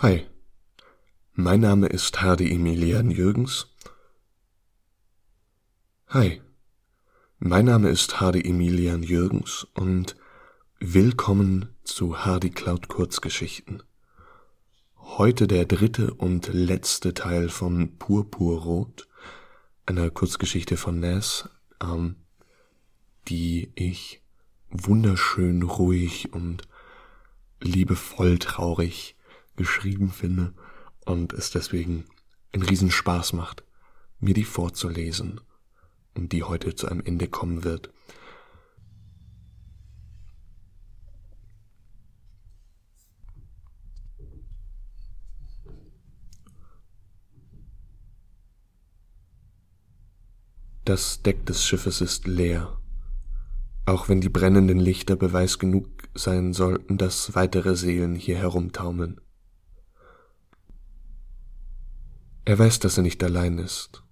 Hi, mein Name ist Hardy Emilian Jürgens. Hi, mein Name ist Hardy Emilian Jürgens und willkommen zu Hardy Cloud Kurzgeschichten. Heute der dritte und letzte Teil von Purpurrot, einer Kurzgeschichte von Ness, ähm, die ich wunderschön ruhig und liebevoll traurig geschrieben finde und es deswegen einen Riesenspaß macht, mir die vorzulesen und die heute zu einem Ende kommen wird. Das Deck des Schiffes ist leer, auch wenn die brennenden Lichter Beweis genug sein sollten, dass weitere Seelen hier herumtaumeln. Er weiß, dass er nicht allein ist.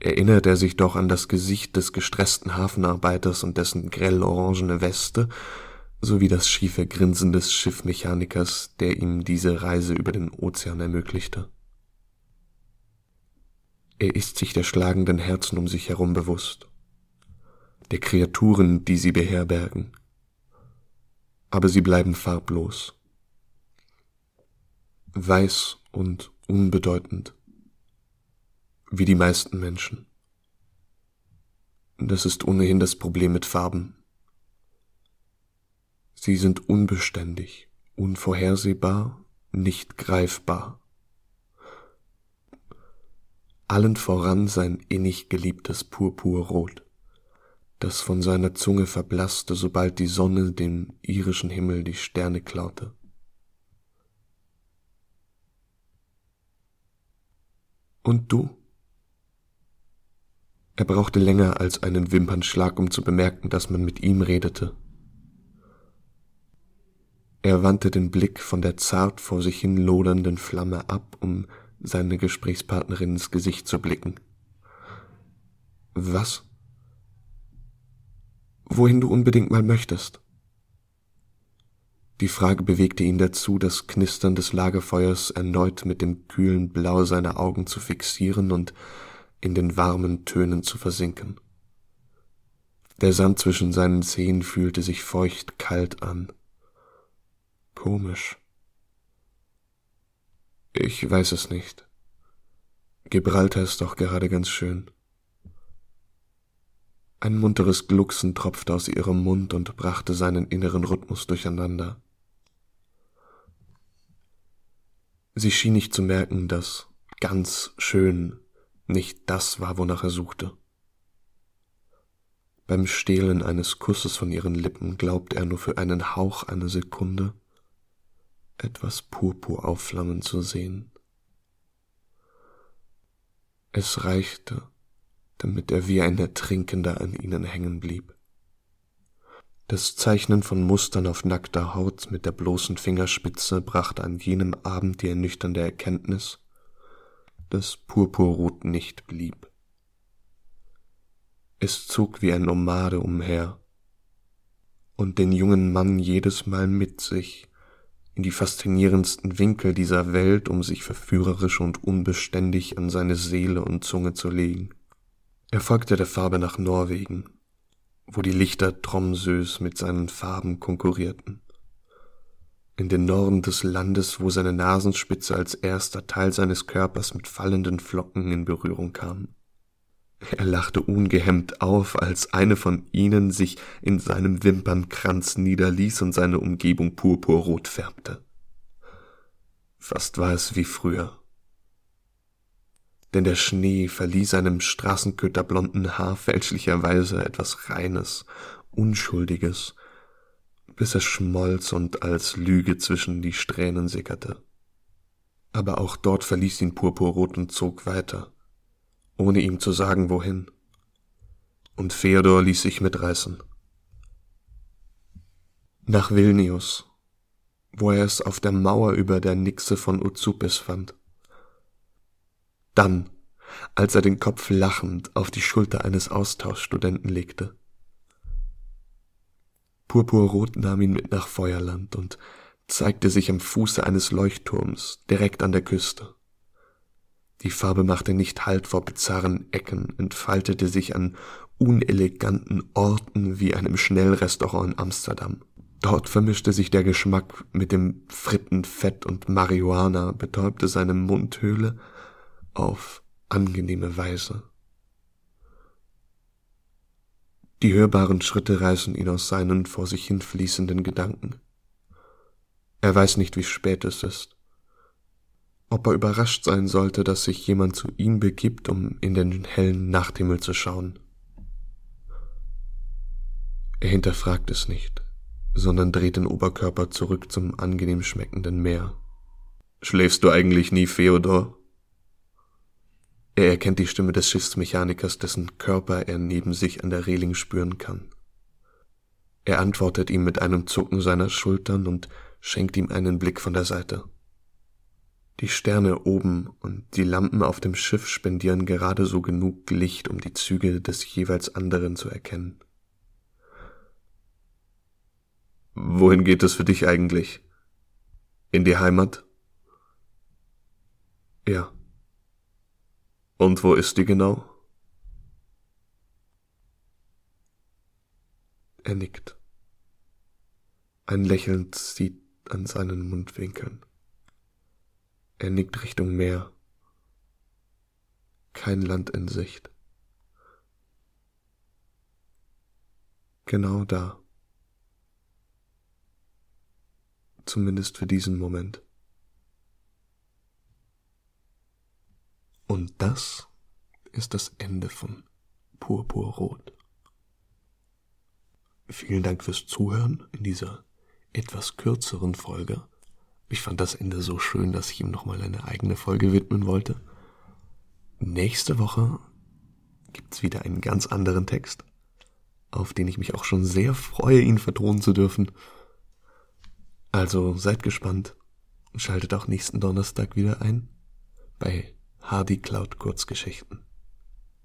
Erinnert er sich doch an das Gesicht des gestressten Hafenarbeiters und dessen grell orangene Weste, sowie das schiefe Grinsen des Schiffmechanikers, der ihm diese Reise über den Ozean ermöglichte. Er ist sich der schlagenden Herzen um sich herum bewusst, der Kreaturen, die sie beherbergen. Aber sie bleiben farblos, weiß und unbedeutend wie die meisten Menschen. Das ist ohnehin das Problem mit Farben. Sie sind unbeständig, unvorhersehbar, nicht greifbar. Allen voran sein innig geliebtes Purpurrot, das von seiner Zunge verblasste, sobald die Sonne dem irischen Himmel die Sterne klaute. Und du? Er brauchte länger als einen Wimpernschlag, um zu bemerken, dass man mit ihm redete. Er wandte den Blick von der zart vor sich hin lodernden Flamme ab, um seine Gesprächspartnerin ins Gesicht zu blicken. Was? Wohin du unbedingt mal möchtest? Die Frage bewegte ihn dazu, das Knistern des Lagerfeuers erneut mit dem kühlen Blau seiner Augen zu fixieren und in den warmen Tönen zu versinken. Der Sand zwischen seinen Zehen fühlte sich feucht kalt an. Komisch. Ich weiß es nicht. Gibraltar ist doch gerade ganz schön. Ein munteres Glucksen tropfte aus ihrem Mund und brachte seinen inneren Rhythmus durcheinander. Sie schien nicht zu merken, dass ganz schön nicht das war, wonach er suchte. Beim Stehlen eines Kusses von ihren Lippen glaubte er nur für einen Hauch einer Sekunde etwas Purpur aufflammen zu sehen. Es reichte, damit er wie ein Ertrinkender an ihnen hängen blieb. Das Zeichnen von Mustern auf nackter Haut mit der bloßen Fingerspitze brachte an jenem Abend die ernüchternde Erkenntnis, das Purpurrot nicht blieb. Es zog wie ein Nomade umher und den jungen Mann jedes Mal mit sich in die faszinierendsten Winkel dieser Welt, um sich verführerisch und unbeständig an seine Seele und Zunge zu legen. Er folgte der Farbe nach Norwegen, wo die Lichter Tromsös mit seinen Farben konkurrierten in den Norden des Landes, wo seine Nasenspitze als erster Teil seines Körpers mit fallenden Flocken in Berührung kam. Er lachte ungehemmt auf, als eine von ihnen sich in seinem Wimpernkranz niederließ und seine Umgebung purpurrot färbte. Fast war es wie früher. Denn der Schnee verlieh seinem straßenköterblonden Haar fälschlicherweise etwas Reines, Unschuldiges bis es schmolz und als Lüge zwischen die Strähnen sickerte. Aber auch dort verließ ihn Purpurrot und zog weiter, ohne ihm zu sagen, wohin. Und Feodor ließ sich mitreißen. Nach Vilnius, wo er es auf der Mauer über der Nixe von Uzupis fand. Dann, als er den Kopf lachend auf die Schulter eines Austauschstudenten legte. Purpurrot nahm ihn mit nach Feuerland und zeigte sich am Fuße eines Leuchtturms direkt an der Küste. Die Farbe machte nicht Halt vor bizarren Ecken, entfaltete sich an uneleganten Orten wie einem Schnellrestaurant in Amsterdam. Dort vermischte sich der Geschmack mit dem Frittenfett und Marihuana, betäubte seine Mundhöhle auf angenehme Weise. Die hörbaren Schritte reißen ihn aus seinen vor sich hinfließenden Gedanken. Er weiß nicht, wie spät es ist. Ob er überrascht sein sollte, dass sich jemand zu ihm begibt, um in den hellen Nachthimmel zu schauen. Er hinterfragt es nicht, sondern dreht den Oberkörper zurück zum angenehm schmeckenden Meer. Schläfst du eigentlich nie, Feodor? Er erkennt die Stimme des Schiffsmechanikers, dessen Körper er neben sich an der Reling spüren kann. Er antwortet ihm mit einem Zucken seiner Schultern und schenkt ihm einen Blick von der Seite. Die Sterne oben und die Lampen auf dem Schiff spendieren gerade so genug Licht, um die Züge des jeweils anderen zu erkennen. Wohin geht es für dich eigentlich? In die Heimat? Ja. Und wo ist die genau? Er nickt. Ein Lächeln zieht an seinen Mundwinkeln. Er nickt Richtung Meer. Kein Land in Sicht. Genau da. Zumindest für diesen Moment. Und das ist das Ende von Purpurrot. Vielen Dank fürs Zuhören in dieser etwas kürzeren Folge. Ich fand das Ende so schön, dass ich ihm nochmal eine eigene Folge widmen wollte. Nächste Woche gibt's wieder einen ganz anderen Text, auf den ich mich auch schon sehr freue, ihn vertonen zu dürfen. Also seid gespannt und schaltet auch nächsten Donnerstag wieder ein bei Hardy Cloud Kurzgeschichten.